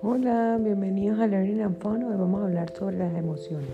Hola, bienvenidos a Learning and Fun. Hoy vamos a hablar sobre las emociones.